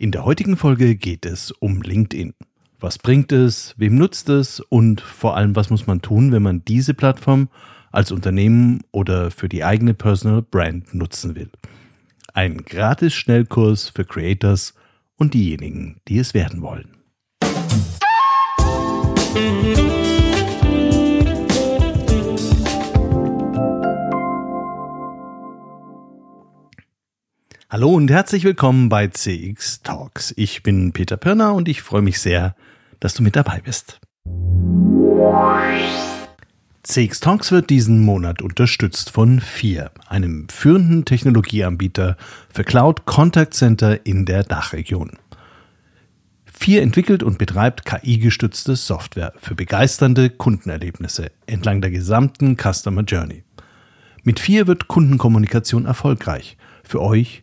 In der heutigen Folge geht es um LinkedIn. Was bringt es, wem nutzt es und vor allem, was muss man tun, wenn man diese Plattform als Unternehmen oder für die eigene Personal Brand nutzen will. Ein gratis Schnellkurs für Creators und diejenigen, die es werden wollen. Hallo und herzlich willkommen bei CX Talks. Ich bin Peter Pirner und ich freue mich sehr, dass du mit dabei bist. CX Talks wird diesen Monat unterstützt von FIR, einem führenden Technologieanbieter für Cloud Contact Center in der Dachregion. FIR entwickelt und betreibt KI-gestützte Software für begeisternde Kundenerlebnisse entlang der gesamten Customer Journey. Mit FIR wird Kundenkommunikation erfolgreich für euch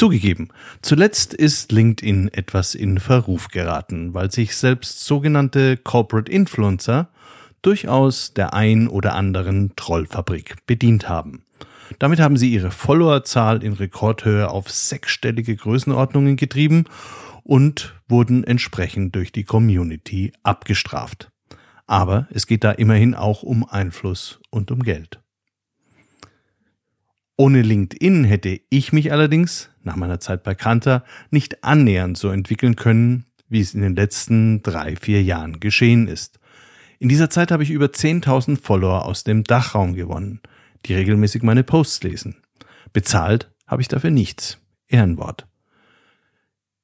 Zugegeben, zuletzt ist LinkedIn etwas in Verruf geraten, weil sich selbst sogenannte Corporate Influencer durchaus der ein oder anderen Trollfabrik bedient haben. Damit haben sie ihre Followerzahl in Rekordhöhe auf sechsstellige Größenordnungen getrieben und wurden entsprechend durch die Community abgestraft. Aber es geht da immerhin auch um Einfluss und um Geld. Ohne LinkedIn hätte ich mich allerdings, nach meiner Zeit bei Kanter, nicht annähernd so entwickeln können, wie es in den letzten drei, vier Jahren geschehen ist. In dieser Zeit habe ich über 10.000 Follower aus dem Dachraum gewonnen, die regelmäßig meine Posts lesen. Bezahlt habe ich dafür nichts. Ehrenwort.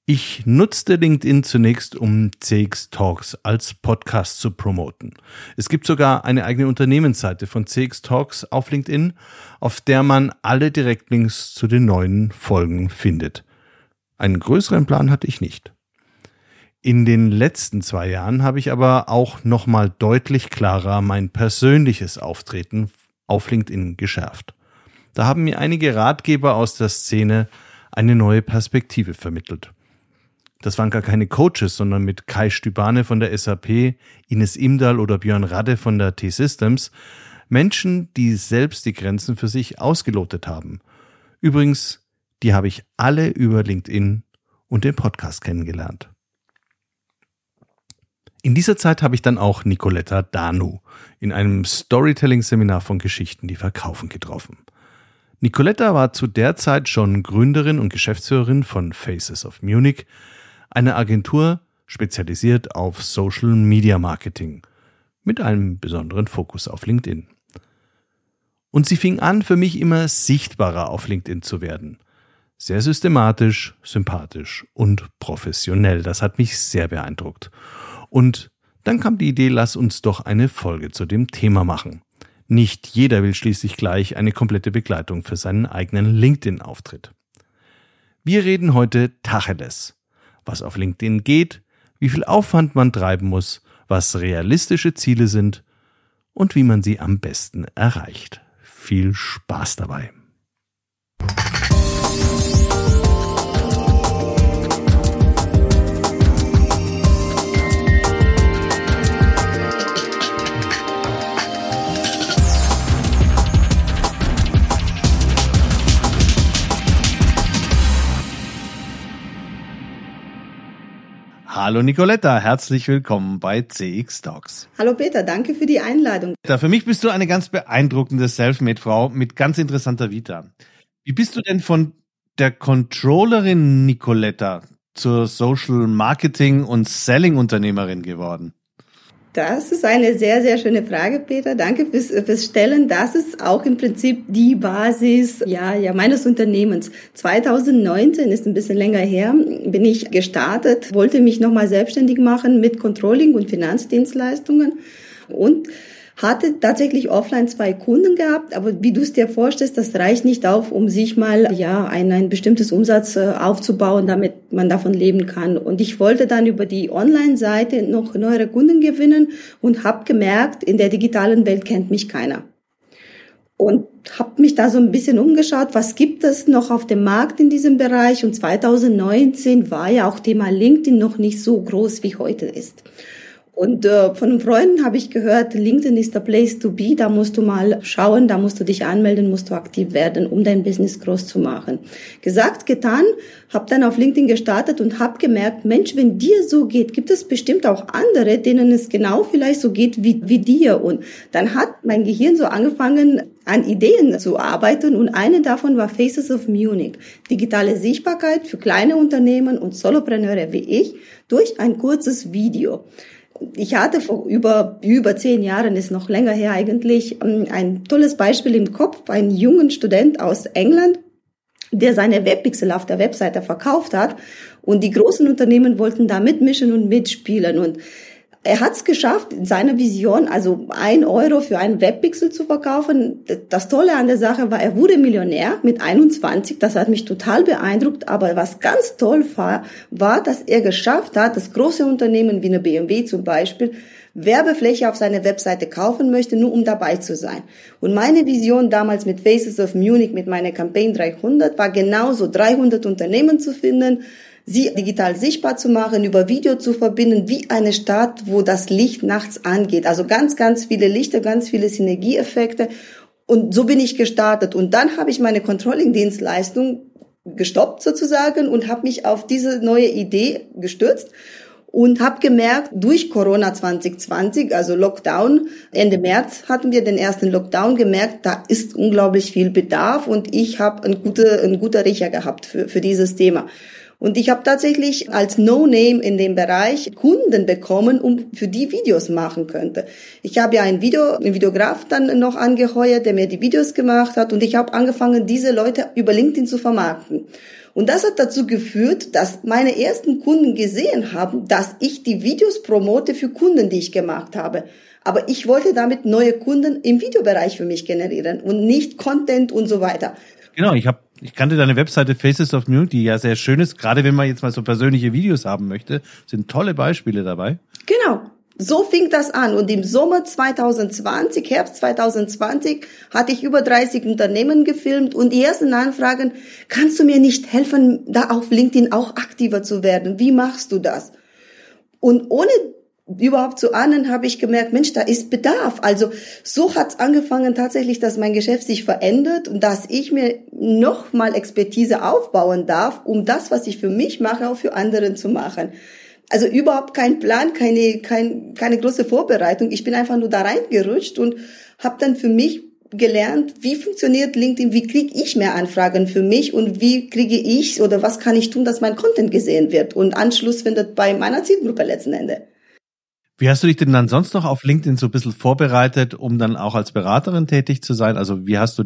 Ich nutzte LinkedIn zunächst, um CX Talks als Podcast zu promoten. Es gibt sogar eine eigene Unternehmensseite von CX Talks auf LinkedIn, auf der man alle Direktlinks zu den neuen Folgen findet. Einen größeren Plan hatte ich nicht. In den letzten zwei Jahren habe ich aber auch nochmal deutlich klarer mein persönliches Auftreten auf LinkedIn geschärft. Da haben mir einige Ratgeber aus der Szene eine neue Perspektive vermittelt. Das waren gar keine Coaches, sondern mit Kai Stübane von der SAP, Ines Imdal oder Björn Radde von der T-Systems. Menschen, die selbst die Grenzen für sich ausgelotet haben. Übrigens, die habe ich alle über LinkedIn und den Podcast kennengelernt. In dieser Zeit habe ich dann auch Nicoletta Danu in einem Storytelling-Seminar von Geschichten, die verkaufen, getroffen. Nicoletta war zu der Zeit schon Gründerin und Geschäftsführerin von Faces of Munich, eine Agentur spezialisiert auf Social Media Marketing mit einem besonderen Fokus auf LinkedIn. Und sie fing an, für mich immer sichtbarer auf LinkedIn zu werden. Sehr systematisch, sympathisch und professionell. Das hat mich sehr beeindruckt. Und dann kam die Idee, lass uns doch eine Folge zu dem Thema machen. Nicht jeder will schließlich gleich eine komplette Begleitung für seinen eigenen LinkedIn-Auftritt. Wir reden heute Tacheles was auf LinkedIn geht, wie viel Aufwand man treiben muss, was realistische Ziele sind und wie man sie am besten erreicht. Viel Spaß dabei! Hallo Nicoletta, herzlich willkommen bei CX Talks. Hallo Peter, danke für die Einladung. Für mich bist du eine ganz beeindruckende Selfmade-Frau mit ganz interessanter Vita. Wie bist du denn von der Controllerin Nicoletta zur Social Marketing und Selling Unternehmerin geworden? Das ist eine sehr, sehr schöne Frage, Peter. Danke fürs, fürs Stellen. Das ist auch im Prinzip die Basis ja, ja, meines Unternehmens. 2019 ist ein bisschen länger her, bin ich gestartet, wollte mich nochmal selbstständig machen mit Controlling und Finanzdienstleistungen und hatte tatsächlich offline zwei Kunden gehabt, aber wie du es dir vorstellst, das reicht nicht auf, um sich mal ja ein, ein bestimmtes Umsatz äh, aufzubauen, damit man davon leben kann. Und ich wollte dann über die Online-Seite noch neuere Kunden gewinnen und habe gemerkt, in der digitalen Welt kennt mich keiner und habe mich da so ein bisschen umgeschaut, was gibt es noch auf dem Markt in diesem Bereich. Und 2019 war ja auch Thema LinkedIn noch nicht so groß wie heute ist. Und äh, von Freunden habe ich gehört, LinkedIn ist der Place to be. Da musst du mal schauen, da musst du dich anmelden, musst du aktiv werden, um dein Business groß zu machen. Gesagt, getan, habe dann auf LinkedIn gestartet und habe gemerkt, Mensch, wenn dir so geht, gibt es bestimmt auch andere, denen es genau vielleicht so geht wie, wie dir. Und dann hat mein Gehirn so angefangen, an Ideen zu arbeiten und eine davon war Faces of Munich. Digitale Sichtbarkeit für kleine Unternehmen und Solopreneure wie ich durch ein kurzes Video ich hatte vor über, über zehn Jahren, ist noch länger her eigentlich, ähm, ein tolles Beispiel im Kopf, einen jungen Student aus England, der seine Webpixel auf der Webseite verkauft hat. Und die großen Unternehmen wollten da mitmischen und mitspielen. Und er hat es geschafft, in seiner Vision, also ein Euro für einen Webpixel zu verkaufen. Das Tolle an der Sache war, er wurde Millionär mit 21. Das hat mich total beeindruckt. Aber was ganz toll war, war, dass er geschafft hat, dass große Unternehmen wie eine BMW zum Beispiel Werbefläche auf seine Webseite kaufen möchte, nur um dabei zu sein. Und meine Vision damals mit Faces of Munich, mit meiner Campaign 300, war genauso 300 Unternehmen zu finden, sie digital sichtbar zu machen, über Video zu verbinden, wie eine Stadt, wo das Licht nachts angeht. Also ganz, ganz viele Lichter, ganz viele Synergieeffekte. Und so bin ich gestartet. Und dann habe ich meine Controlling-Dienstleistung gestoppt sozusagen und habe mich auf diese neue Idee gestürzt und habe gemerkt, durch Corona 2020, also Lockdown, Ende März hatten wir den ersten Lockdown gemerkt, da ist unglaublich viel Bedarf und ich habe ein guter, ein guter Riecher gehabt für, für dieses Thema. Und ich habe tatsächlich als No-Name in dem Bereich Kunden bekommen, um für die Videos machen könnte. Ich habe ja einen, Video, einen Videograf dann noch angeheuert, der mir die Videos gemacht hat und ich habe angefangen, diese Leute über LinkedIn zu vermarkten. Und das hat dazu geführt, dass meine ersten Kunden gesehen haben, dass ich die Videos promote für Kunden, die ich gemacht habe. Aber ich wollte damit neue Kunden im Videobereich für mich generieren und nicht Content und so weiter. Genau, ich habe ich kannte deine Webseite Faces of New, die ja sehr schön ist. Gerade wenn man jetzt mal so persönliche Videos haben möchte, sind tolle Beispiele dabei. Genau. So fing das an. Und im Sommer 2020, Herbst 2020, hatte ich über 30 Unternehmen gefilmt und die ersten Anfragen, kannst du mir nicht helfen, da auf LinkedIn auch aktiver zu werden? Wie machst du das? Und ohne überhaupt zu ahnen, habe ich gemerkt, Mensch, da ist Bedarf. Also so hat es angefangen tatsächlich, dass mein Geschäft sich verändert und dass ich mir noch mal Expertise aufbauen darf, um das, was ich für mich mache, auch für anderen zu machen. Also überhaupt kein Plan, keine, kein, keine große Vorbereitung. Ich bin einfach nur da reingerutscht und habe dann für mich gelernt, wie funktioniert LinkedIn, wie kriege ich mehr Anfragen für mich und wie kriege ich oder was kann ich tun, dass mein Content gesehen wird und Anschluss findet bei meiner Zielgruppe letzten Endes. Wie hast du dich denn dann sonst noch auf LinkedIn so ein bisschen vorbereitet, um dann auch als Beraterin tätig zu sein? Also wie hast du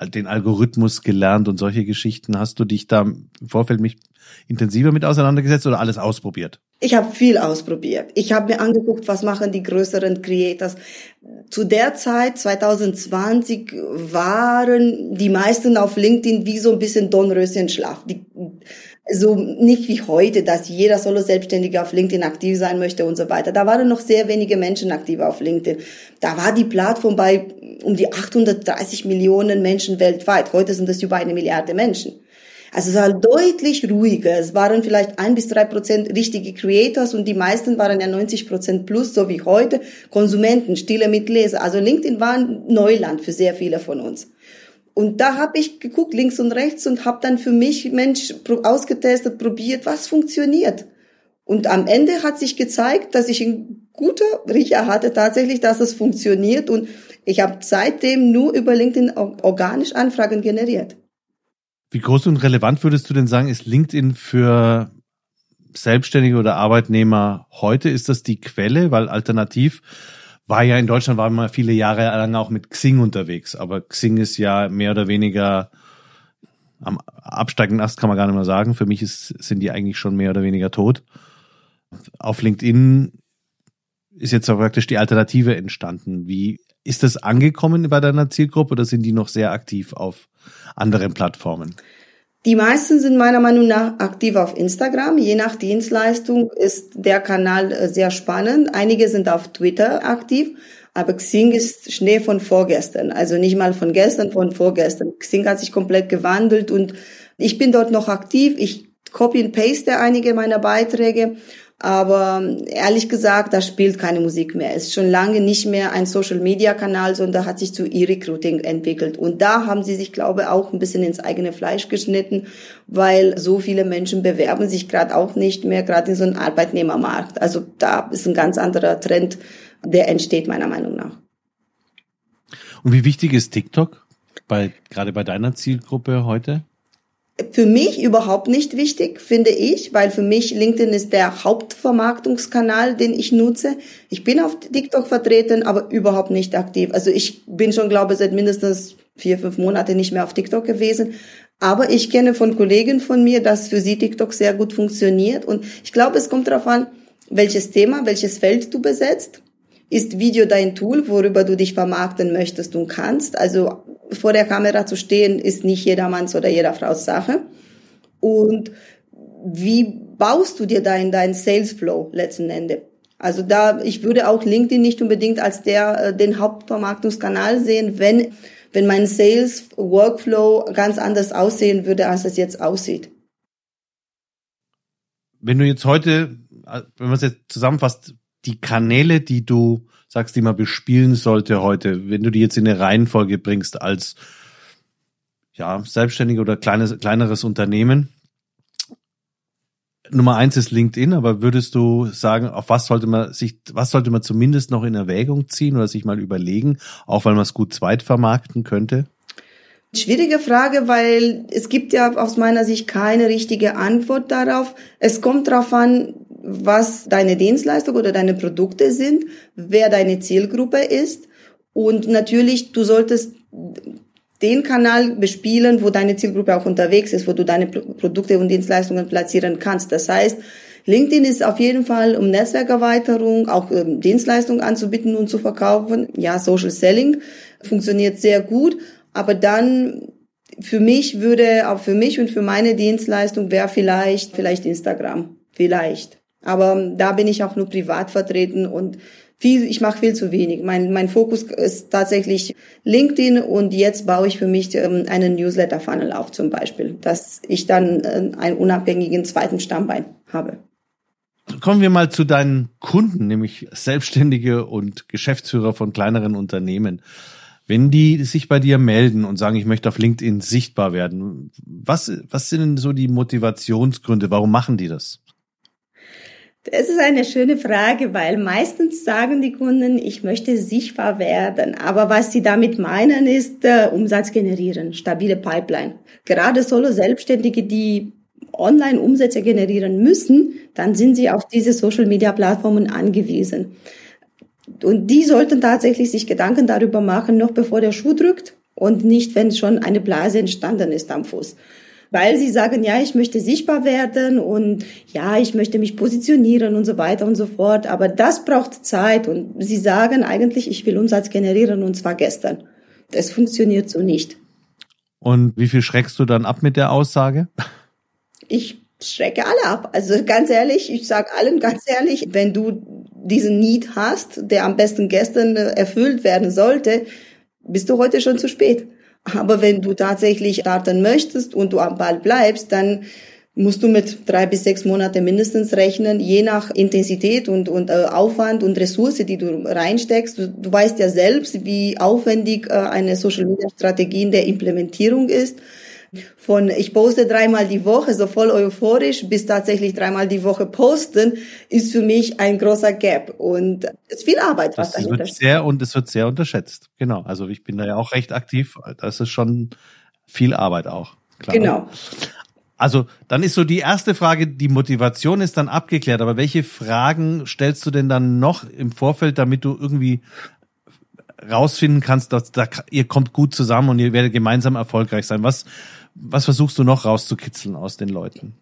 den Algorithmus gelernt und solche Geschichten? Hast du dich da im Vorfeld mich intensiver mit auseinandergesetzt oder alles ausprobiert? Ich habe viel ausprobiert. Ich habe mir angeguckt, was machen die größeren Creators. Zu der Zeit, 2020, waren die meisten auf LinkedIn wie so ein bisschen Dornröschenschlaf. Die, so nicht wie heute, dass jeder Solo-Selbstständige auf LinkedIn aktiv sein möchte und so weiter. Da waren noch sehr wenige Menschen aktiv auf LinkedIn. Da war die Plattform bei um die 830 Millionen Menschen weltweit. Heute sind es über eine Milliarde Menschen. Also es war deutlich ruhiger. Es waren vielleicht ein bis drei Prozent richtige Creators und die meisten waren ja 90 Prozent plus, so wie heute, Konsumenten, stille Mitleser. Also LinkedIn war ein Neuland für sehr viele von uns. Und da habe ich geguckt links und rechts und habe dann für mich Mensch ausgetestet, probiert, was funktioniert. Und am Ende hat sich gezeigt, dass ich ein guter Riecher hatte tatsächlich, dass es funktioniert. Und ich habe seitdem nur über LinkedIn organisch Anfragen generiert. Wie groß und relevant würdest du denn sagen, ist LinkedIn für Selbstständige oder Arbeitnehmer heute? Ist das die Quelle? Weil alternativ war ja in Deutschland, war man viele Jahre lang auch mit Xing unterwegs, aber Xing ist ja mehr oder weniger am absteigenden Ast, kann man gar nicht mehr sagen. Für mich ist, sind die eigentlich schon mehr oder weniger tot. Auf LinkedIn ist jetzt praktisch die Alternative entstanden. Wie Ist das angekommen bei deiner Zielgruppe oder sind die noch sehr aktiv auf anderen Plattformen? Die meisten sind meiner Meinung nach aktiv auf Instagram. Je nach Dienstleistung ist der Kanal äh, sehr spannend. Einige sind auf Twitter aktiv, aber Xing ist Schnee von vorgestern. Also nicht mal von gestern, von vorgestern. Xing hat sich komplett gewandelt und ich bin dort noch aktiv. Ich copy and paste einige meiner Beiträge aber ehrlich gesagt, da spielt keine Musik mehr. Es ist schon lange nicht mehr ein Social-Media-Kanal, sondern hat sich zu E-Recruiting entwickelt. Und da haben sie sich, glaube ich, auch ein bisschen ins eigene Fleisch geschnitten, weil so viele Menschen bewerben sich gerade auch nicht mehr, gerade in so einem Arbeitnehmermarkt. Also da ist ein ganz anderer Trend, der entsteht meiner Meinung nach. Und wie wichtig ist TikTok bei, gerade bei deiner Zielgruppe heute? Für mich überhaupt nicht wichtig, finde ich, weil für mich LinkedIn ist der Hauptvermarktungskanal, den ich nutze. Ich bin auf TikTok vertreten, aber überhaupt nicht aktiv. Also ich bin schon, glaube ich, seit mindestens vier, fünf Monate nicht mehr auf TikTok gewesen. Aber ich kenne von Kollegen von mir, dass für sie TikTok sehr gut funktioniert. Und ich glaube, es kommt darauf an, welches Thema, welches Feld du besetzt. Ist Video dein Tool, worüber du dich vermarkten möchtest und kannst? Also vor der Kamera zu stehen, ist nicht jedermanns oder jeder Frau's Sache. Und wie baust du dir deinen dein Sales Flow letzten Endes? Also da, ich würde auch LinkedIn nicht unbedingt als der, äh, den Hauptvermarktungskanal sehen, wenn, wenn mein Sales Workflow ganz anders aussehen würde, als es jetzt aussieht. Wenn du jetzt heute, äh, wenn man es jetzt zusammenfasst, die Kanäle, die du sagst, die man bespielen sollte heute, wenn du die jetzt in eine Reihenfolge bringst als ja, selbstständige oder kleines, kleineres Unternehmen. Nummer eins ist LinkedIn, aber würdest du sagen, auf was sollte man sich, was sollte man zumindest noch in Erwägung ziehen oder sich mal überlegen, auch weil man es gut zweitvermarkten könnte? Schwierige Frage, weil es gibt ja aus meiner Sicht keine richtige Antwort darauf. Es kommt darauf an, was deine Dienstleistung oder deine Produkte sind, wer deine Zielgruppe ist. Und natürlich, du solltest den Kanal bespielen, wo deine Zielgruppe auch unterwegs ist, wo du deine Produkte und Dienstleistungen platzieren kannst. Das heißt, LinkedIn ist auf jeden Fall um Netzwerkerweiterung, auch um Dienstleistungen anzubieten und zu verkaufen. Ja, Social Selling funktioniert sehr gut, aber dann für mich würde, auch für mich und für meine Dienstleistung wäre vielleicht, vielleicht Instagram. Vielleicht. Aber da bin ich auch nur privat vertreten und viel, ich mache viel zu wenig. Mein, mein Fokus ist tatsächlich LinkedIn und jetzt baue ich für mich ähm, einen Newsletter-Funnel auf zum Beispiel, dass ich dann äh, einen unabhängigen zweiten Stammbein habe. Kommen wir mal zu deinen Kunden, nämlich Selbstständige und Geschäftsführer von kleineren Unternehmen. Wenn die sich bei dir melden und sagen, ich möchte auf LinkedIn sichtbar werden, was, was sind denn so die Motivationsgründe? Warum machen die das? Das ist eine schöne Frage, weil meistens sagen die Kunden, ich möchte sichtbar werden. Aber was sie damit meinen, ist äh, Umsatz generieren, stabile Pipeline. Gerade Solo-Selbstständige, die Online-Umsätze generieren müssen, dann sind sie auf diese Social-Media-Plattformen angewiesen. Und die sollten tatsächlich sich Gedanken darüber machen, noch bevor der Schuh drückt und nicht, wenn schon eine Blase entstanden ist am Fuß weil sie sagen, ja, ich möchte sichtbar werden und ja, ich möchte mich positionieren und so weiter und so fort. Aber das braucht Zeit und sie sagen eigentlich, ich will Umsatz generieren und zwar gestern. Das funktioniert so nicht. Und wie viel schreckst du dann ab mit der Aussage? Ich schrecke alle ab. Also ganz ehrlich, ich sage allen ganz ehrlich, wenn du diesen Need hast, der am besten gestern erfüllt werden sollte, bist du heute schon zu spät. Aber wenn du tatsächlich starten möchtest und du am Ball bleibst, dann musst du mit drei bis sechs Monate mindestens rechnen, je nach Intensität und, und äh, Aufwand und Ressource, die du reinsteckst. Du, du weißt ja selbst, wie aufwendig äh, eine Social Media Strategie in der Implementierung ist. Von ich poste dreimal die Woche, so voll euphorisch, bis tatsächlich dreimal die Woche posten, ist für mich ein großer Gap. Und es ist viel Arbeit, was das dahinter wird sehr Und es wird sehr unterschätzt. Genau. Also ich bin da ja auch recht aktiv. Das ist schon viel Arbeit auch. Klar. Genau. Also dann ist so die erste Frage, die Motivation ist dann abgeklärt, aber welche Fragen stellst du denn dann noch im Vorfeld, damit du irgendwie rausfinden kannst, dass da, ihr kommt gut zusammen und ihr werdet gemeinsam erfolgreich sein? Was was versuchst du noch rauszukitzeln aus den Leuten?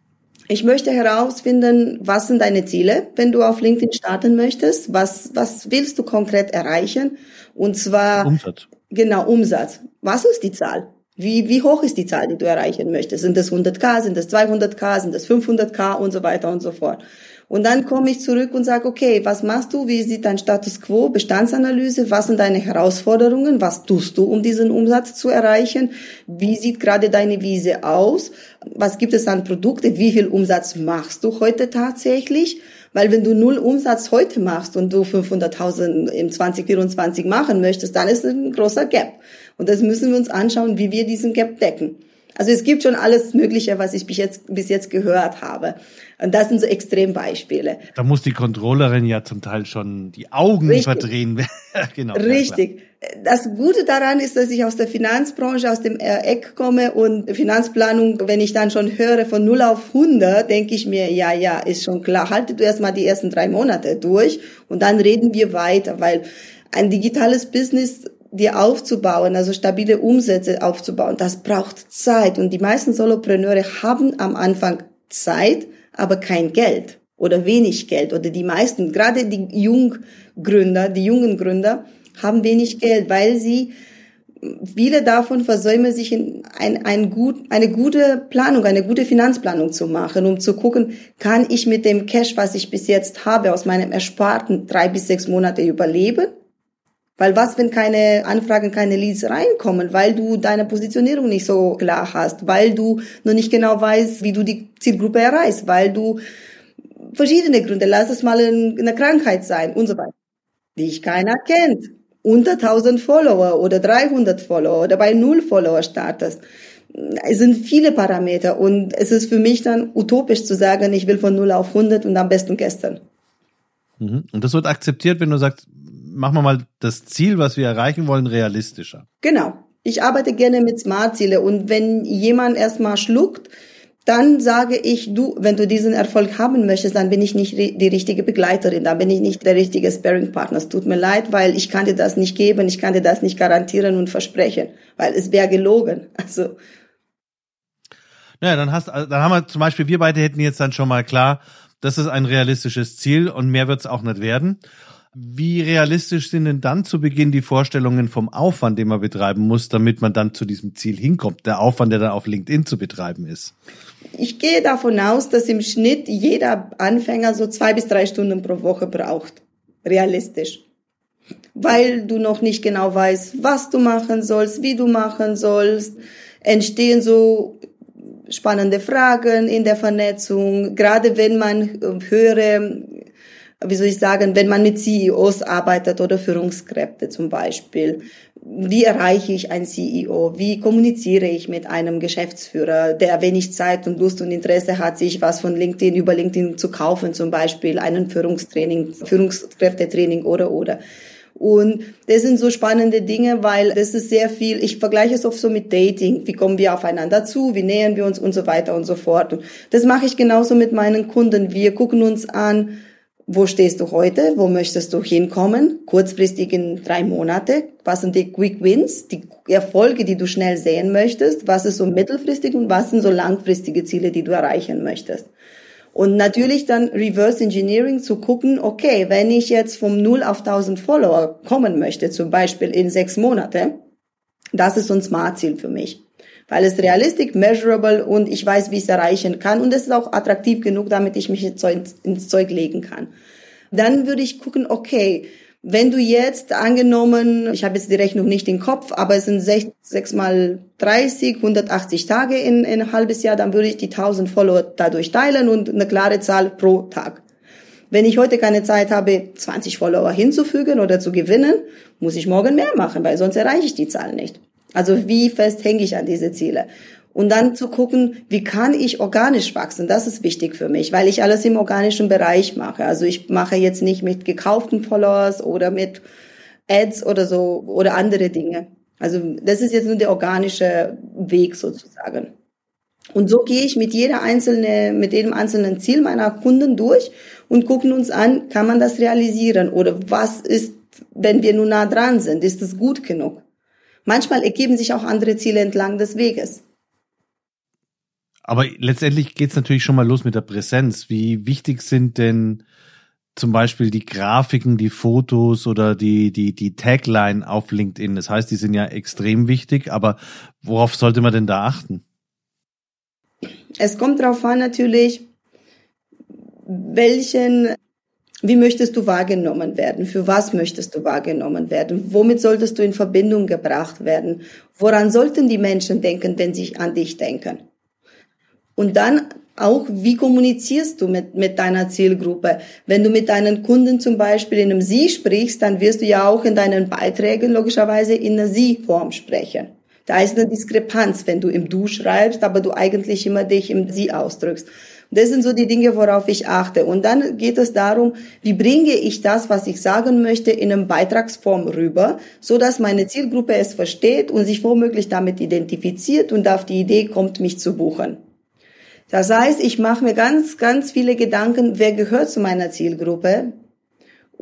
Ich möchte herausfinden, was sind deine Ziele, wenn du auf LinkedIn starten möchtest? Was, was willst du konkret erreichen? Und zwar. Umsatz. Genau, Umsatz. Was ist die Zahl? Wie, wie hoch ist die Zahl, die du erreichen möchtest? Sind das 100k, sind das 200k, sind das 500k und so weiter und so fort. Und dann komme ich zurück und sage, okay, was machst du? Wie sieht dein Status quo? Bestandsanalyse? Was sind deine Herausforderungen? Was tust du, um diesen Umsatz zu erreichen? Wie sieht gerade deine Wiese aus? Was gibt es an Produkte? Wie viel Umsatz machst du heute tatsächlich? Weil wenn du null Umsatz heute machst und du 500.000 im 2024 machen möchtest, dann ist ein großer Gap. Und das müssen wir uns anschauen, wie wir diesen Gap decken. Also es gibt schon alles Mögliche, was ich bis jetzt, bis jetzt gehört habe. Und das sind so Extrembeispiele. Da muss die Controllerin ja zum Teil schon die Augen Richtig. verdrehen. genau. Richtig. Das Gute daran ist, dass ich aus der Finanzbranche, aus dem Eck komme und Finanzplanung, wenn ich dann schon höre von 0 auf 100, denke ich mir, ja, ja, ist schon klar, halte du erstmal die ersten drei Monate durch und dann reden wir weiter, weil ein digitales Business dir aufzubauen, also stabile Umsätze aufzubauen, das braucht Zeit. Und die meisten Solopreneure haben am Anfang Zeit, aber kein Geld oder wenig Geld. Oder die meisten, gerade die Junggründer, die jungen Gründer, haben wenig Geld, weil sie viele davon versäumen sich in ein, ein gut, eine gute Planung, eine gute Finanzplanung zu machen, um zu gucken, kann ich mit dem Cash, was ich bis jetzt habe, aus meinem Ersparten drei bis sechs Monate überleben? Weil was, wenn keine Anfragen, keine Leads reinkommen, weil du deine Positionierung nicht so klar hast, weil du noch nicht genau weißt, wie du die Zielgruppe erreichst, weil du verschiedene Gründe, lass es mal eine Krankheit sein und so weiter, die ich keiner kennt. Unter 1000 Follower oder 300 Follower oder bei null Follower startest. Es sind viele Parameter und es ist für mich dann utopisch zu sagen, ich will von 0 auf 100 und am besten gestern. Mhm. Und das wird akzeptiert, wenn du sagst, machen wir mal das Ziel, was wir erreichen wollen, realistischer. Genau. Ich arbeite gerne mit Smart-Ziele und wenn jemand erstmal schluckt, dann sage ich, du, wenn du diesen Erfolg haben möchtest, dann bin ich nicht die richtige Begleiterin, dann bin ich nicht der richtige Sparring-Partner. Es tut mir leid, weil ich kann dir das nicht geben, ich kann dir das nicht garantieren und versprechen, weil es wäre gelogen. Also. Naja, dann hast, dann haben wir zum Beispiel, wir beide hätten jetzt dann schon mal klar, das ist ein realistisches Ziel und mehr wird es auch nicht werden. Wie realistisch sind denn dann zu Beginn die Vorstellungen vom Aufwand, den man betreiben muss, damit man dann zu diesem Ziel hinkommt? Der Aufwand, der dann auf LinkedIn zu betreiben ist. Ich gehe davon aus, dass im Schnitt jeder Anfänger so zwei bis drei Stunden pro Woche braucht. Realistisch. Weil du noch nicht genau weißt, was du machen sollst, wie du machen sollst, entstehen so spannende Fragen in der Vernetzung, gerade wenn man höhere wie soll ich sagen, wenn man mit CEOs arbeitet oder Führungskräfte zum Beispiel. Wie erreiche ich ein CEO? Wie kommuniziere ich mit einem Geschäftsführer, der wenig Zeit und Lust und Interesse hat, sich was von LinkedIn über LinkedIn zu kaufen, zum Beispiel einen Führungstraining, Führungskräftetraining oder, oder. Und das sind so spannende Dinge, weil das ist sehr viel, ich vergleiche es oft so mit Dating. Wie kommen wir aufeinander zu? Wie nähern wir uns und so weiter und so fort. Und das mache ich genauso mit meinen Kunden. Wir gucken uns an, wo stehst du heute? Wo möchtest du hinkommen? Kurzfristig in drei Monate. Was sind die Quick Wins? Die Erfolge, die du schnell sehen möchtest? Was ist so mittelfristig und was sind so langfristige Ziele, die du erreichen möchtest? Und natürlich dann Reverse Engineering zu gucken, okay, wenn ich jetzt vom Null auf 1000 Follower kommen möchte, zum Beispiel in sechs Monate, das ist so ein Smart-Ziel für mich weil es realistisch, measurable und ich weiß, wie ich es erreichen kann und es ist auch attraktiv genug, damit ich mich ins Zeug legen kann. Dann würde ich gucken, okay, wenn du jetzt angenommen, ich habe jetzt die Rechnung nicht im Kopf, aber es sind sechs, sechs mal 30, 180 Tage in, in ein halbes Jahr, dann würde ich die 1000 Follower dadurch teilen und eine klare Zahl pro Tag. Wenn ich heute keine Zeit habe, 20 Follower hinzufügen oder zu gewinnen, muss ich morgen mehr machen, weil sonst erreiche ich die Zahl nicht. Also wie fest hänge ich an diese Ziele? Und dann zu gucken, wie kann ich organisch wachsen? Das ist wichtig für mich, weil ich alles im organischen Bereich mache. Also ich mache jetzt nicht mit gekauften Followers oder mit Ads oder so oder andere Dinge. Also das ist jetzt nur der organische Weg sozusagen. Und so gehe ich mit jeder einzelne, mit jedem einzelnen Ziel meiner Kunden durch und gucken uns an, kann man das realisieren oder was ist, wenn wir nur nah dran sind, ist es gut genug? Manchmal ergeben sich auch andere Ziele entlang des Weges. Aber letztendlich geht's natürlich schon mal los mit der Präsenz. Wie wichtig sind denn zum Beispiel die Grafiken, die Fotos oder die, die, die Tagline auf LinkedIn? Das heißt, die sind ja extrem wichtig, aber worauf sollte man denn da achten? Es kommt darauf an natürlich, welchen, wie möchtest du wahrgenommen werden? Für was möchtest du wahrgenommen werden? Womit solltest du in Verbindung gebracht werden? Woran sollten die Menschen denken, wenn sie an dich denken? Und dann auch, wie kommunizierst du mit, mit deiner Zielgruppe? Wenn du mit deinen Kunden zum Beispiel in einem Sie sprichst, dann wirst du ja auch in deinen Beiträgen logischerweise in einer Sie-Form sprechen. Da ist eine Diskrepanz, wenn du im Du schreibst, aber du eigentlich immer dich im Sie ausdrückst. Das sind so die Dinge, worauf ich achte. Und dann geht es darum, wie bringe ich das, was ich sagen möchte, in einem Beitragsform rüber, so dass meine Zielgruppe es versteht und sich womöglich damit identifiziert und auf die Idee kommt, mich zu buchen. Das heißt, ich mache mir ganz, ganz viele Gedanken, wer gehört zu meiner Zielgruppe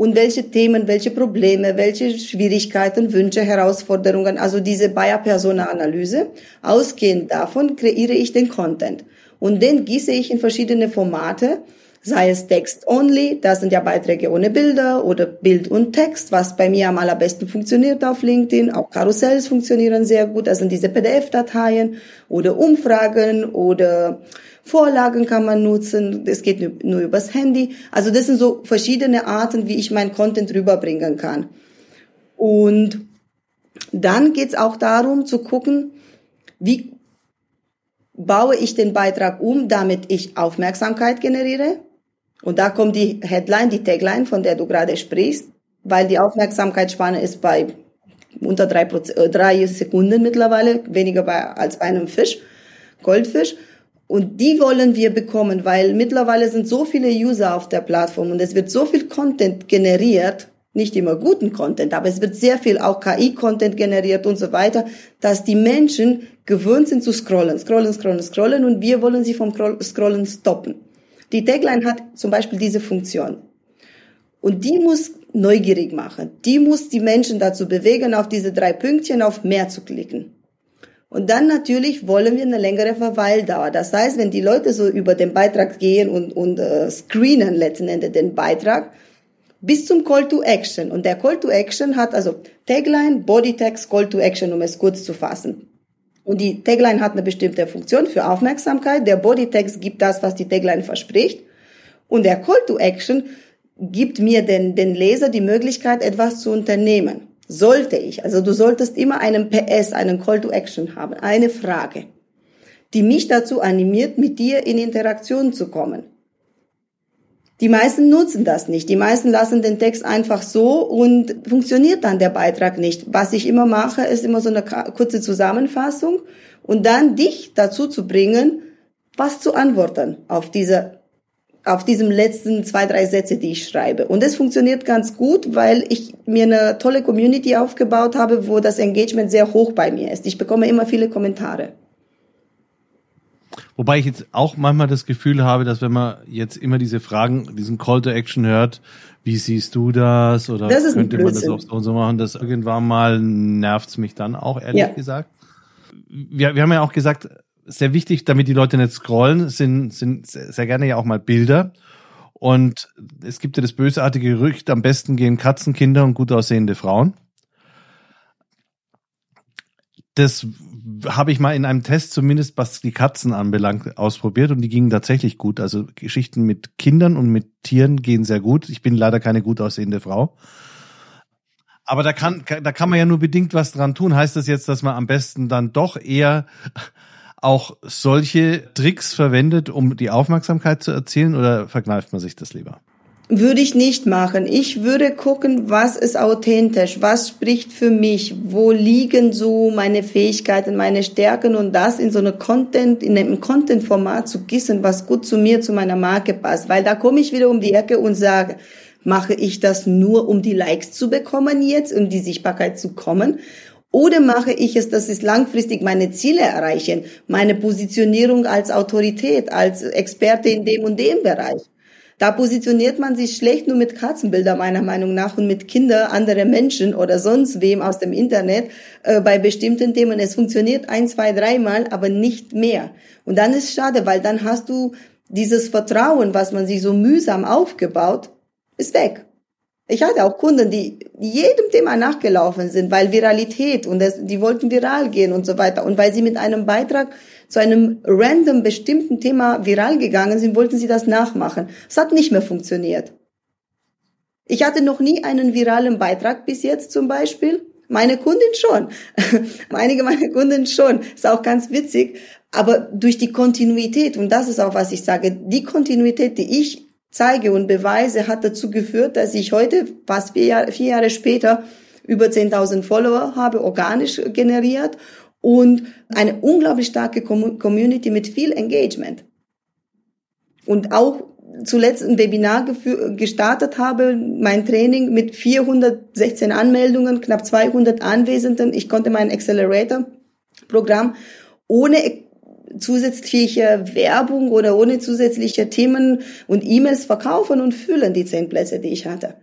und welche Themen, welche Probleme, welche Schwierigkeiten, Wünsche, Herausforderungen, also diese Bayer-Persona-Analyse. Ausgehend davon kreiere ich den Content und den gieße ich in verschiedene Formate, sei es Text only, das sind ja Beiträge ohne Bilder oder Bild und Text, was bei mir am allerbesten funktioniert auf LinkedIn. Auch Karussells funktionieren sehr gut, das sind diese PDF-Dateien oder Umfragen oder Vorlagen kann man nutzen, es geht nur übers Handy. Also das sind so verschiedene Arten, wie ich meinen Content rüberbringen kann. Und dann geht's auch darum zu gucken, wie baue ich den Beitrag um, damit ich Aufmerksamkeit generiere. Und da kommt die Headline, die Tagline, von der du gerade sprichst, weil die Aufmerksamkeitsspanne ist bei unter drei, äh, drei Sekunden mittlerweile, weniger bei, als bei einem Fisch, Goldfisch. Und die wollen wir bekommen, weil mittlerweile sind so viele User auf der Plattform und es wird so viel Content generiert, nicht immer guten Content, aber es wird sehr viel auch KI-Content generiert und so weiter, dass die Menschen gewöhnt sind zu scrollen, scrollen, scrollen, scrollen und wir wollen sie vom Scrollen stoppen. Die Tagline hat zum Beispiel diese Funktion. Und die muss neugierig machen. Die muss die Menschen dazu bewegen, auf diese drei Pünktchen auf mehr zu klicken. Und dann natürlich wollen wir eine längere Verweildauer. Das heißt, wenn die Leute so über den Beitrag gehen und, und äh, screenen letzten Endes den Beitrag, bis zum Call to Action. Und der Call to Action hat also Tagline, Bodytext, Call to Action, um es kurz zu fassen. Und die Tagline hat eine bestimmte Funktion für Aufmerksamkeit. Der Bodytext gibt das, was die Tagline verspricht. Und der Call to Action gibt mir den, den Leser die Möglichkeit, etwas zu unternehmen sollte ich, also du solltest immer einen PS, einen Call to Action haben, eine Frage, die mich dazu animiert, mit dir in Interaktion zu kommen. Die meisten nutzen das nicht. Die meisten lassen den Text einfach so und funktioniert dann der Beitrag nicht. Was ich immer mache, ist immer so eine kurze Zusammenfassung und dann dich dazu zu bringen, was zu antworten auf diese auf diesem letzten zwei, drei Sätze, die ich schreibe. Und es funktioniert ganz gut, weil ich mir eine tolle Community aufgebaut habe, wo das Engagement sehr hoch bei mir ist. Ich bekomme immer viele Kommentare. Wobei ich jetzt auch manchmal das Gefühl habe, dass wenn man jetzt immer diese Fragen, diesen Call to Action hört, wie siehst du das? Oder das könnte man das auch so und so machen, dass irgendwann mal nervt's mich dann auch, ehrlich ja. gesagt. Wir, wir haben ja auch gesagt, sehr wichtig, damit die Leute nicht scrollen, sind, sind sehr gerne ja auch mal Bilder. Und es gibt ja das bösartige Gerücht, am besten gehen Katzenkinder und gut aussehende Frauen. Das habe ich mal in einem Test zumindest, was die Katzen anbelangt, ausprobiert und die gingen tatsächlich gut. Also Geschichten mit Kindern und mit Tieren gehen sehr gut. Ich bin leider keine gut aussehende Frau. Aber da kann, da kann man ja nur bedingt was dran tun. Heißt das jetzt, dass man am besten dann doch eher auch solche Tricks verwendet, um die Aufmerksamkeit zu erzielen oder verkneift man sich das lieber? Würde ich nicht machen. Ich würde gucken, was ist authentisch, was spricht für mich, wo liegen so meine Fähigkeiten, meine Stärken und das in so eine Content, in einem Content-Format zu gießen, was gut zu mir, zu meiner Marke passt. Weil da komme ich wieder um die Ecke und sage, mache ich das nur, um die Likes zu bekommen jetzt, um die Sichtbarkeit zu kommen? Oder mache ich es, dass ich langfristig meine Ziele erreichen, meine Positionierung als Autorität, als Experte in dem und dem Bereich? Da positioniert man sich schlecht nur mit Katzenbildern meiner Meinung nach und mit Kinder, andere Menschen oder sonst wem aus dem Internet äh, bei bestimmten Themen. Es funktioniert ein, zwei, dreimal, aber nicht mehr. Und dann ist schade, weil dann hast du dieses Vertrauen, was man sich so mühsam aufgebaut, ist weg. Ich hatte auch Kunden, die jedem Thema nachgelaufen sind, weil Viralität und das, die wollten viral gehen und so weiter. Und weil sie mit einem Beitrag zu einem random bestimmten Thema viral gegangen sind, wollten sie das nachmachen. Es hat nicht mehr funktioniert. Ich hatte noch nie einen viralen Beitrag bis jetzt zum Beispiel. Meine Kundin schon. Einige meiner Kunden schon. Ist auch ganz witzig. Aber durch die Kontinuität, und das ist auch, was ich sage, die Kontinuität, die ich zeige und beweise, hat dazu geführt, dass ich heute, fast vier Jahre, vier Jahre später, über 10.000 Follower habe, organisch generiert und eine unglaublich starke Community mit viel Engagement. Und auch zuletzt ein Webinar gestartet habe, mein Training mit 416 Anmeldungen, knapp 200 Anwesenden. Ich konnte mein Accelerator-Programm ohne zusätzliche Werbung oder ohne zusätzliche Themen und E-Mails verkaufen und füllen die zehn Plätze, die ich hatte.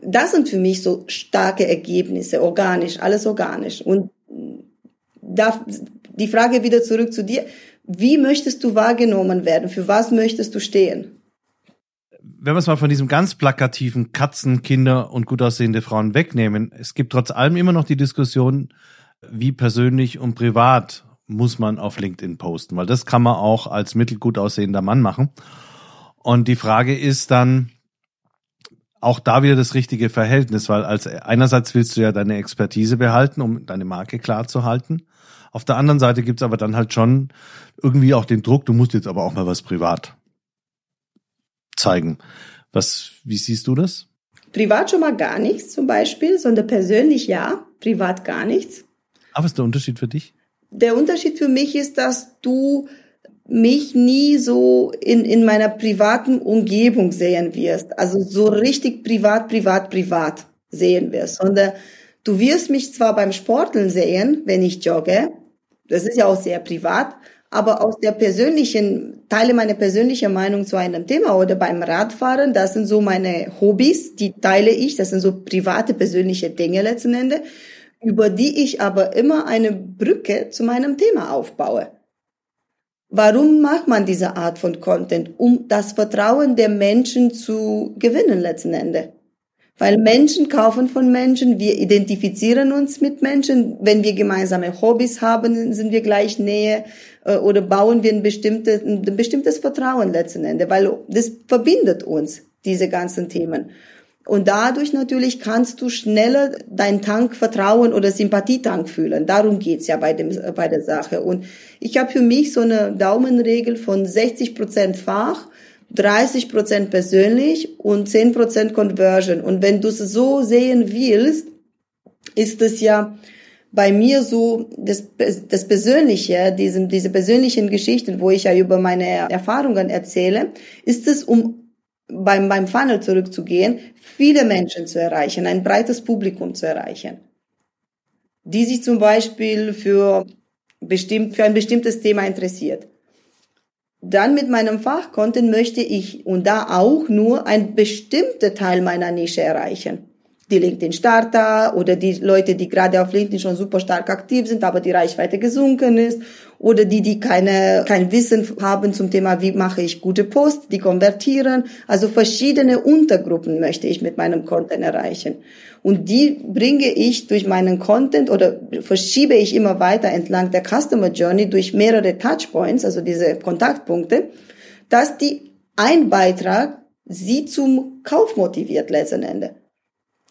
Das sind für mich so starke Ergebnisse, organisch, alles organisch. Und da, die Frage wieder zurück zu dir. Wie möchtest du wahrgenommen werden? Für was möchtest du stehen? Wenn wir es mal von diesem ganz plakativen Katzen, Kinder und gut aussehende Frauen wegnehmen, es gibt trotz allem immer noch die Diskussion, wie persönlich und privat muss man auf LinkedIn posten, weil das kann man auch als mittelgut aussehender Mann machen. Und die Frage ist dann auch da wieder das richtige Verhältnis, weil als einerseits willst du ja deine Expertise behalten, um deine Marke klar zu halten. Auf der anderen Seite gibt's aber dann halt schon irgendwie auch den Druck, du musst jetzt aber auch mal was privat zeigen. Was, wie siehst du das? Privat schon mal gar nichts zum Beispiel, sondern persönlich ja, privat gar nichts. Aber was ist der Unterschied für dich? Der Unterschied für mich ist, dass du mich nie so in, in meiner privaten Umgebung sehen wirst. Also so richtig privat, privat, privat sehen wirst, sondern du wirst mich zwar beim Sporteln sehen, wenn ich jogge. Das ist ja auch sehr privat. Aber aus der persönlichen, teile meine persönliche Meinung zu einem Thema oder beim Radfahren, das sind so meine Hobbys, die teile ich, das sind so private, persönliche Dinge letzten Endes über die ich aber immer eine Brücke zu meinem Thema aufbaue. Warum macht man diese Art von Content? Um das Vertrauen der Menschen zu gewinnen letzten Endes. Weil Menschen kaufen von Menschen, wir identifizieren uns mit Menschen. Wenn wir gemeinsame Hobbys haben, sind wir gleich Nähe äh, oder bauen wir ein bestimmtes, ein bestimmtes Vertrauen letzten Endes, weil das verbindet uns, diese ganzen Themen. Und dadurch natürlich kannst du schneller deinen Tank Vertrauen oder Sympathietank fühlen. Darum geht's ja bei, dem, bei der Sache. Und ich habe für mich so eine Daumenregel von 60 Prozent Fach, 30 Prozent persönlich und 10 Prozent Conversion. Und wenn du es so sehen willst, ist es ja bei mir so das, das Persönliche, diesen, diese persönlichen Geschichten, wo ich ja über meine Erfahrungen erzähle, ist es um beim, beim Funnel zurückzugehen, viele Menschen zu erreichen, ein breites Publikum zu erreichen, die sich zum Beispiel für, bestimmt, für ein bestimmtes Thema interessiert. Dann mit meinem Fachkonten möchte ich und da auch nur ein bestimmter Teil meiner Nische erreichen die LinkedIn-Starter oder die Leute, die gerade auf LinkedIn schon super stark aktiv sind, aber die Reichweite gesunken ist oder die, die keine, kein Wissen haben zum Thema, wie mache ich gute Posts, die konvertieren. Also verschiedene Untergruppen möchte ich mit meinem Content erreichen. Und die bringe ich durch meinen Content oder verschiebe ich immer weiter entlang der Customer Journey durch mehrere Touchpoints, also diese Kontaktpunkte, dass die ein Beitrag sie zum Kauf motiviert letzten Endes.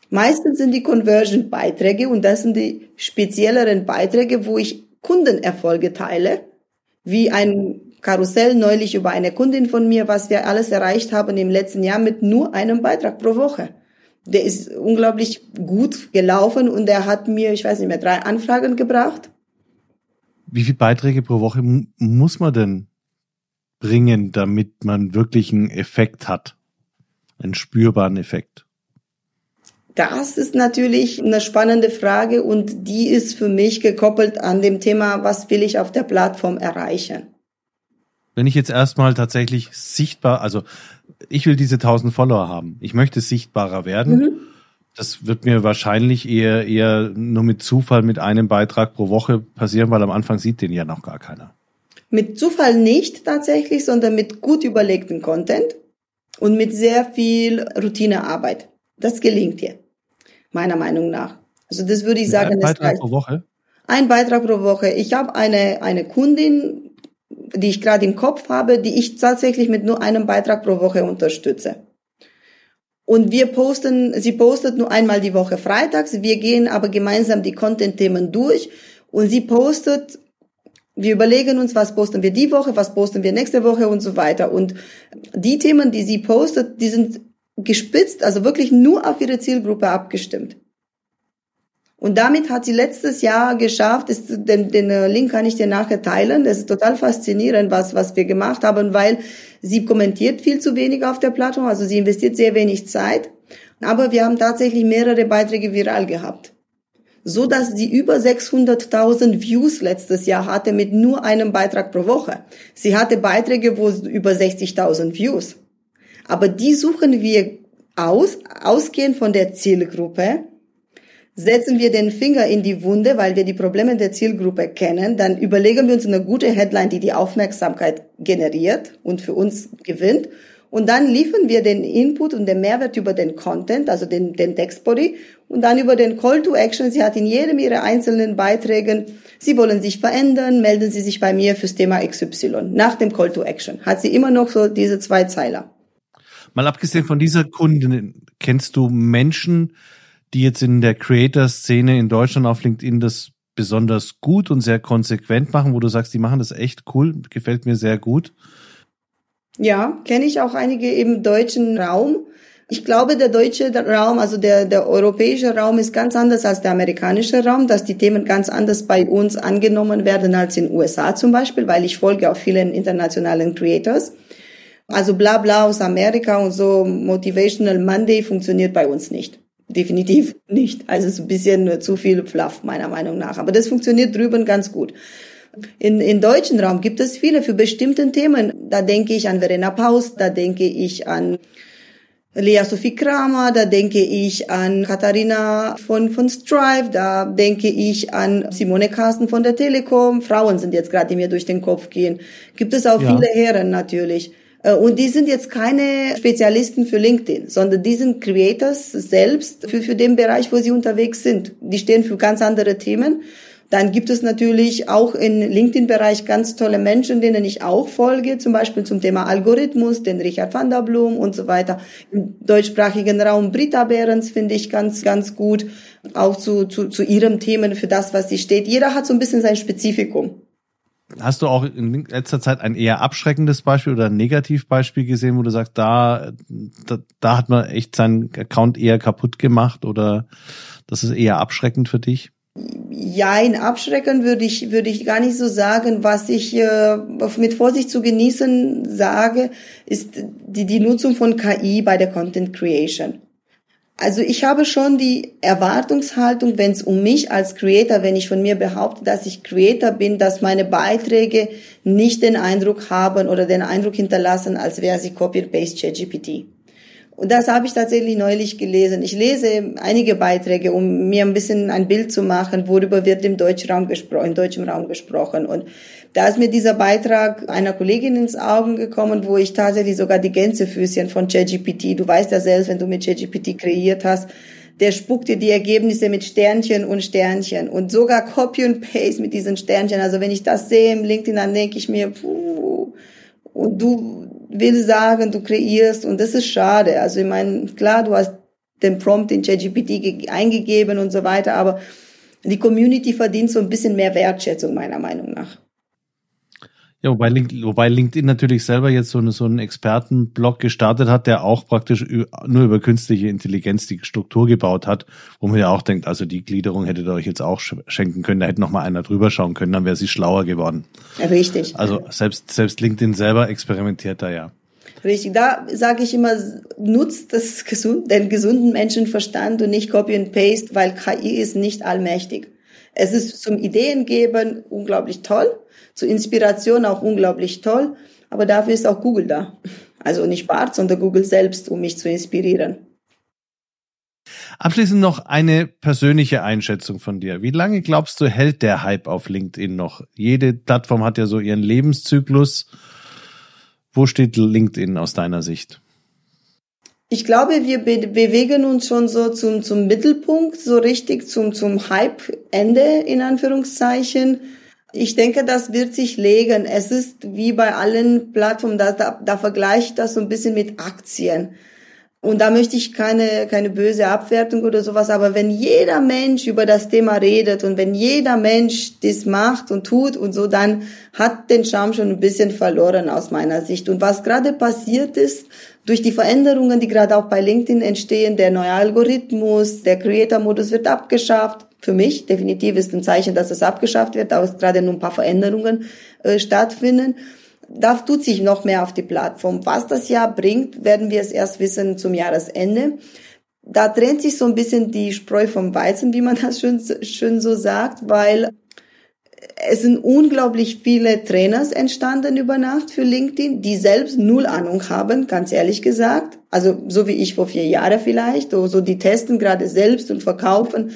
Meistens sind die Conversion-Beiträge und das sind die spezielleren Beiträge, wo ich Kundenerfolge teile, wie ein Karussell neulich über eine Kundin von mir, was wir alles erreicht haben im letzten Jahr mit nur einem Beitrag pro Woche. Der ist unglaublich gut gelaufen und er hat mir, ich weiß nicht mehr, drei Anfragen gebracht. Wie viele Beiträge pro Woche muss man denn bringen, damit man wirklich einen Effekt hat? Einen spürbaren Effekt? Das ist natürlich eine spannende Frage und die ist für mich gekoppelt an dem Thema, was will ich auf der Plattform erreichen. Wenn ich jetzt erstmal tatsächlich sichtbar, also ich will diese 1000 Follower haben. Ich möchte sichtbarer werden. Mhm. Das wird mir wahrscheinlich eher, eher nur mit Zufall mit einem Beitrag pro Woche passieren, weil am Anfang sieht den ja noch gar keiner. Mit Zufall nicht tatsächlich, sondern mit gut überlegten Content und mit sehr viel Routinearbeit. Das gelingt dir, meiner Meinung nach. Also das würde ich sagen. Ein Beitrag pro Woche? Ein Beitrag pro Woche. Ich habe eine, eine Kundin, die ich gerade im Kopf habe, die ich tatsächlich mit nur einem Beitrag pro Woche unterstütze. Und wir posten, sie postet nur einmal die Woche freitags. Wir gehen aber gemeinsam die Content-Themen durch und sie postet wir überlegen uns, was posten wir die Woche, was posten wir nächste Woche und so weiter. Und die Themen, die sie postet, die sind gespitzt, also wirklich nur auf ihre Zielgruppe abgestimmt. Und damit hat sie letztes Jahr geschafft, ist, den, den Link kann ich dir nachher teilen, das ist total faszinierend, was, was wir gemacht haben, weil sie kommentiert viel zu wenig auf der Plattform, also sie investiert sehr wenig Zeit, aber wir haben tatsächlich mehrere Beiträge viral gehabt so dass sie über 600.000 Views letztes Jahr hatte mit nur einem Beitrag pro Woche. Sie hatte Beiträge, wo über 60.000 Views. Aber die suchen wir aus, ausgehend von der Zielgruppe. Setzen wir den Finger in die Wunde, weil wir die Probleme der Zielgruppe kennen, dann überlegen wir uns eine gute Headline, die die Aufmerksamkeit generiert und für uns gewinnt und dann liefern wir den Input und den Mehrwert über den Content, also den, den Textbody und dann über den Call to Action. Sie hat in jedem ihrer einzelnen Beiträgen, Sie wollen sich verändern, melden Sie sich bei mir fürs Thema XY. Nach dem Call to Action hat sie immer noch so diese zwei Zeiler. Mal abgesehen von dieser Kundin, kennst du Menschen, die jetzt in der Creator-Szene in Deutschland auf LinkedIn das besonders gut und sehr konsequent machen, wo du sagst, die machen das echt cool, gefällt mir sehr gut? Ja, kenne ich auch einige im deutschen Raum. Ich glaube, der deutsche Raum, also der, der europäische Raum ist ganz anders als der amerikanische Raum, dass die Themen ganz anders bei uns angenommen werden als in USA zum Beispiel, weil ich folge auch vielen internationalen Creators. Also bla bla aus Amerika und so Motivational Monday funktioniert bei uns nicht. Definitiv nicht. Also es ist ein bisschen zu viel Fluff meiner Meinung nach. Aber das funktioniert drüben ganz gut. In, in deutschen Raum gibt es viele für bestimmte Themen. Da denke ich an Verena Paus, da denke ich an Lea Sophie Kramer, da denke ich an Katharina von, von Strive, da denke ich an Simone Carsten von der Telekom. Frauen sind jetzt gerade, die mir durch den Kopf gehen. Gibt es auch ja. viele Herren natürlich. Äh, und die sind jetzt keine Spezialisten für LinkedIn, sondern die sind Creators selbst für, für den Bereich, wo sie unterwegs sind. Die stehen für ganz andere Themen. Dann gibt es natürlich auch im LinkedIn-Bereich ganz tolle Menschen, denen ich auch folge, zum Beispiel zum Thema Algorithmus, den Richard van der Blum und so weiter. Im deutschsprachigen Raum Britta Behrens finde ich ganz, ganz gut, auch zu, zu, zu ihrem Themen, für das, was sie steht. Jeder hat so ein bisschen sein Spezifikum. Hast du auch in letzter Zeit ein eher abschreckendes Beispiel oder ein Negativbeispiel gesehen, wo du sagst, da, da, da hat man echt seinen Account eher kaputt gemacht oder das ist eher abschreckend für dich? Ja, in abschrecken würde ich, würde ich gar nicht so sagen. Was ich äh, mit Vorsicht zu genießen sage, ist die, die Nutzung von KI bei der Content Creation. Also ich habe schon die Erwartungshaltung, wenn es um mich als Creator, wenn ich von mir behaupte, dass ich Creator bin, dass meine Beiträge nicht den Eindruck haben oder den Eindruck hinterlassen, als wäre sie Copy-Paste ChatGPT. Und das habe ich tatsächlich neulich gelesen. Ich lese einige Beiträge, um mir ein bisschen ein Bild zu machen, worüber wird im deutschen Raum gesprochen, im deutschen Raum gesprochen. Und da ist mir dieser Beitrag einer Kollegin ins Augen gekommen, wo ich tatsächlich sogar die Gänsefüßchen von ChatGPT, du weißt ja selbst, wenn du mit ChatGPT kreiert hast, der spuckt dir die Ergebnisse mit Sternchen und Sternchen und sogar Copy und Paste mit diesen Sternchen. Also wenn ich das sehe im LinkedIn, dann denke ich mir, puh, und du willst sagen, du kreierst und das ist schade. Also ich meine, klar, du hast den Prompt in ChatGPT eingegeben und so weiter, aber die Community verdient so ein bisschen mehr Wertschätzung meiner Meinung nach. Ja, wobei, wobei LinkedIn natürlich selber jetzt so, eine, so einen Expertenblog gestartet hat, der auch praktisch nur über künstliche Intelligenz die Struktur gebaut hat, wo man ja auch denkt, also die Gliederung hättet ihr euch jetzt auch schenken können, da hätte noch mal einer drüber schauen können, dann wäre sie schlauer geworden. Richtig. Also selbst, selbst LinkedIn selber experimentiert da ja. Richtig, da sage ich immer, nutzt das gesund, den gesunden Menschenverstand und nicht Copy and Paste, weil KI ist nicht allmächtig. Es ist zum Ideengeben unglaublich toll zur Inspiration auch unglaublich toll. Aber dafür ist auch Google da. Also nicht Bart, sondern Google selbst, um mich zu inspirieren. Abschließend noch eine persönliche Einschätzung von dir. Wie lange glaubst du, hält der Hype auf LinkedIn noch? Jede Plattform hat ja so ihren Lebenszyklus. Wo steht LinkedIn aus deiner Sicht? Ich glaube, wir be bewegen uns schon so zum, zum Mittelpunkt, so richtig zum, zum Hype-Ende in Anführungszeichen. Ich denke, das wird sich legen. Es ist wie bei allen Plattformen, da, da, da vergleiche ich das so ein bisschen mit Aktien. Und da möchte ich keine, keine böse Abwertung oder sowas, aber wenn jeder Mensch über das Thema redet und wenn jeder Mensch das macht und tut und so, dann hat den Charme schon ein bisschen verloren aus meiner Sicht. Und was gerade passiert ist, durch die Veränderungen, die gerade auch bei LinkedIn entstehen, der neue Algorithmus, der Creator-Modus wird abgeschafft. Für mich definitiv ist ein Zeichen, dass es abgeschafft wird, da gerade nur ein paar Veränderungen äh, stattfinden da tut sich noch mehr auf die Plattform. Was das Jahr bringt, werden wir es erst wissen zum Jahresende. Da trennt sich so ein bisschen die Spreu vom Weizen, wie man das schön, schön so sagt, weil es sind unglaublich viele Trainers entstanden über Nacht für LinkedIn, die selbst null Ahnung haben, ganz ehrlich gesagt. Also so wie ich vor vier Jahren vielleicht, oder so die testen gerade selbst und verkaufen.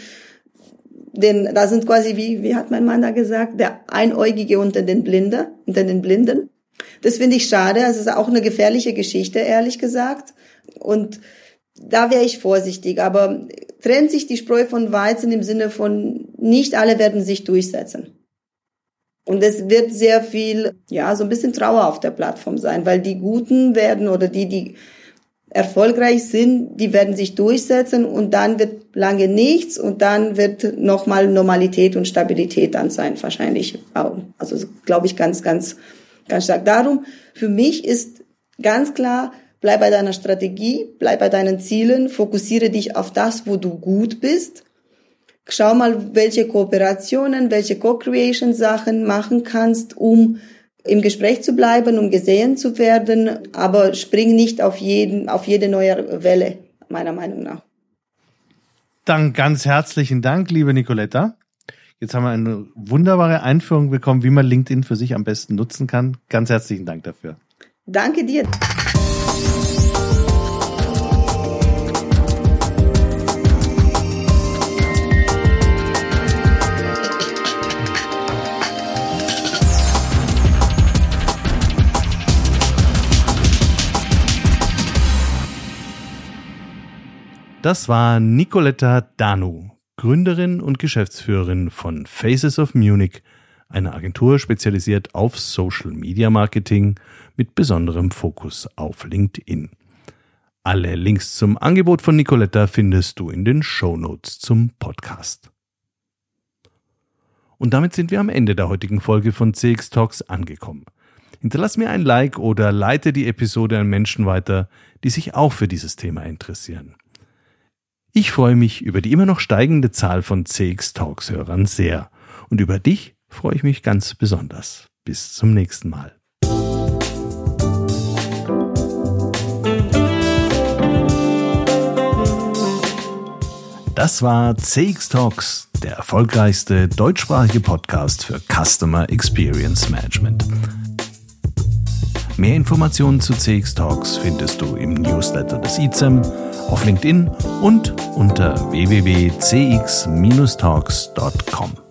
Denn da sind quasi, wie, wie hat mein Mann da gesagt, der Einäugige unter den Blinden, unter den Blinden. Das finde ich schade. Es ist auch eine gefährliche Geschichte, ehrlich gesagt. Und da wäre ich vorsichtig. Aber trennt sich die Spreu von Weizen im Sinne von, nicht alle werden sich durchsetzen. Und es wird sehr viel, ja, so ein bisschen Trauer auf der Plattform sein, weil die Guten werden oder die, die erfolgreich sind, die werden sich durchsetzen und dann wird lange nichts und dann wird nochmal Normalität und Stabilität dann sein, wahrscheinlich. Also glaube ich ganz, ganz Ganz stark. Darum, für mich ist ganz klar, bleib bei deiner Strategie, bleib bei deinen Zielen, fokussiere dich auf das, wo du gut bist. Schau mal, welche Kooperationen, welche Co-Creation Sachen machen kannst, um im Gespräch zu bleiben, um gesehen zu werden, aber spring nicht auf jeden, auf jede neue Welle, meiner Meinung nach. Dann ganz herzlichen Dank, liebe Nicoletta. Jetzt haben wir eine wunderbare Einführung bekommen, wie man LinkedIn für sich am besten nutzen kann. Ganz herzlichen Dank dafür. Danke dir. Das war Nicoletta Danu, Gründerin und Geschäftsführerin von Faces of Munich, eine Agentur spezialisiert auf Social Media Marketing mit besonderem Fokus auf LinkedIn. Alle Links zum Angebot von Nicoletta findest du in den Show Notes zum Podcast. Und damit sind wir am Ende der heutigen Folge von CX Talks angekommen. Hinterlass mir ein Like oder leite die Episode an Menschen weiter, die sich auch für dieses Thema interessieren. Ich freue mich über die immer noch steigende Zahl von CX Talks Hörern sehr. Und über dich freue ich mich ganz besonders. Bis zum nächsten Mal. Das war CX Talks, der erfolgreichste deutschsprachige Podcast für Customer Experience Management. Mehr Informationen zu CX Talks findest du im Newsletter des ICEM auf LinkedIn und unter www.cx-talks.com.